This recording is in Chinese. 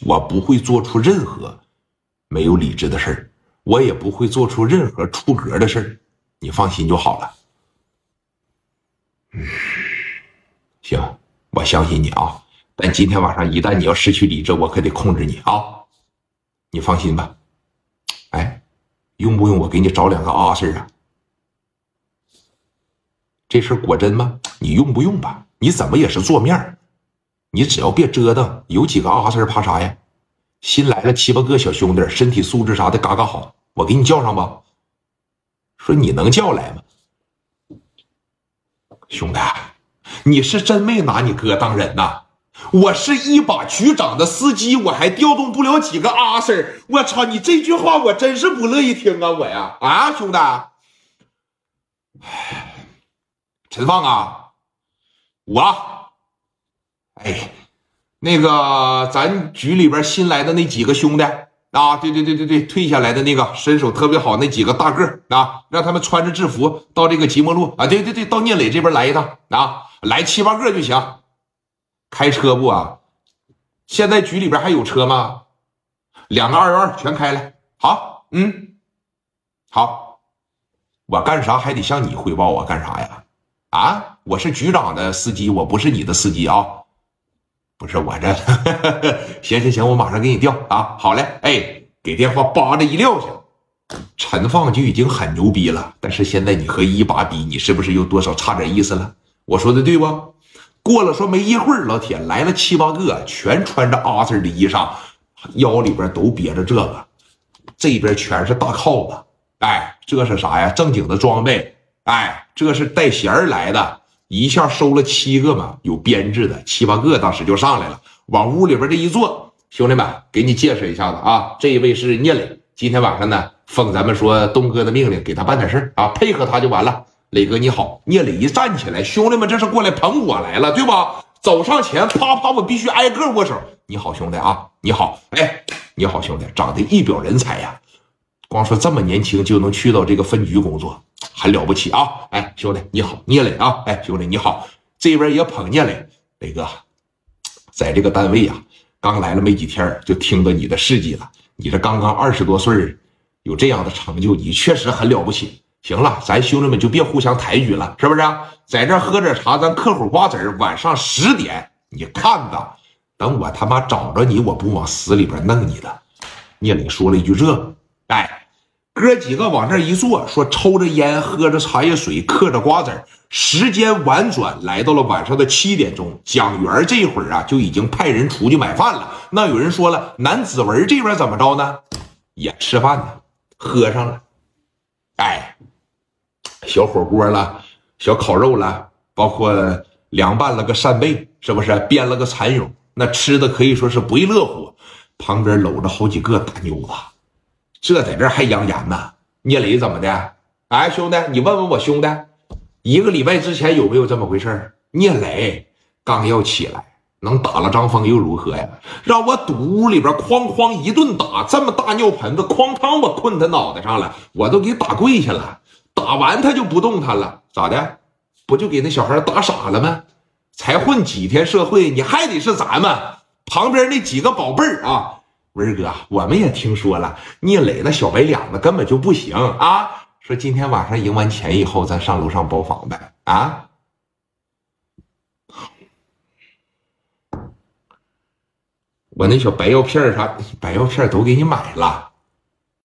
我不会做出任何没有理智的事儿，我也不会做出任何出格的事儿，你放心就好了。嗯，行，我相信你啊。但今天晚上一旦你要失去理智，我可得控制你啊。你放心吧。哎，用不用我给你找两个阿 Sir 啊？这事儿果真吗？你用不用吧？你怎么也是做面儿你只要别折腾，有几个阿 Sir 怕啥呀？新来了七八个小兄弟，身体素质啥的嘎嘎好，我给你叫上吧。说你能叫来吗？兄弟，你是真没拿你哥当人呐！我是一把局长的司机，我还调动不了几个阿 Sir。我操，你这句话我真是不乐意听啊！我呀，啊，兄弟，陈放啊，我，哎，那个咱局里边新来的那几个兄弟啊，对对对对对，退下来的那个身手特别好那几个大个啊，让他们穿着制服到这个即墨路啊，对对对，到聂磊这边来一趟啊，来七八个就行。开车不啊？现在局里边还有车吗？两个二幺二全开来。好，嗯，好。我干啥还得向你汇报啊？干啥呀？啊，我是局长的司机，我不是你的司机啊。不是我这，行行行，我马上给你调啊。好嘞，哎，给电话叭的一撂下。陈放就已经很牛逼了，但是现在你和一把比，你是不是又多少差点意思了？我说的对不？过了说没一会儿，老铁来了七八个，全穿着阿 Sir 的衣裳，腰里边都别着这个，这边全是大铐子。哎，这是啥呀？正经的装备。哎，这是带弦儿来的，一下收了七个嘛，有编制的七八个，当时就上来了，往屋里边这一坐，兄弟们，给你介绍一下子啊，这一位是聂磊，今天晚上呢，奉咱们说东哥的命令，给他办点事啊，配合他就完了。磊哥你好，聂磊一站起来，兄弟们这是过来捧我来了，对吧？走上前，啪啪，我必须挨个握手。你好，兄弟啊，你好，哎，你好，兄弟，长得一表人才呀，光说这么年轻就能去到这个分局工作，很了不起啊！哎，兄弟你好，聂磊啊，哎，兄弟你好，这边也捧聂磊，磊哥，在这个单位呀，刚来了没几天，就听到你的事迹了。你这刚刚二十多岁，有这样的成就，你确实很了不起。行了，咱兄弟们就别互相抬举了，是不是？在这喝点茶，咱嗑会瓜子儿。晚上十点，你看吧，等我他妈找着你，我不往死里边弄你的。聂磊说了一句：“这，哎，哥几个往这一坐，说抽着烟，喝着茶叶水，嗑着瓜子儿。时间婉转，来到了晚上的七点钟。蒋元这会儿啊，就已经派人出去买饭了。那有人说了，南子文这边怎么着呢？也吃饭呢，喝上了，哎。”小火锅了，小烤肉了，包括凉拌了个扇贝，是不是编了个蚕蛹？那吃的可以说是不亦乐乎。旁边搂着好几个大妞子，这在这还扬言呢。聂磊怎么的？哎，兄弟，你问问我兄弟，一个礼拜之前有没有这么回事聂磊刚要起来，能打了张峰又如何呀？让我堵屋里边，哐哐一顿打，这么大尿盆子，哐当我困他脑袋上了，我都给打跪下了。打完他就不动弹了，咋的？不就给那小孩打傻了吗？才混几天社会，你还得是咱们旁边那几个宝贝儿啊！文哥，我们也听说了，聂磊那小白脸子根本就不行啊！说今天晚上赢完钱以后，咱上楼上包房呗啊！我那小白药片啥，白药片都给你买了。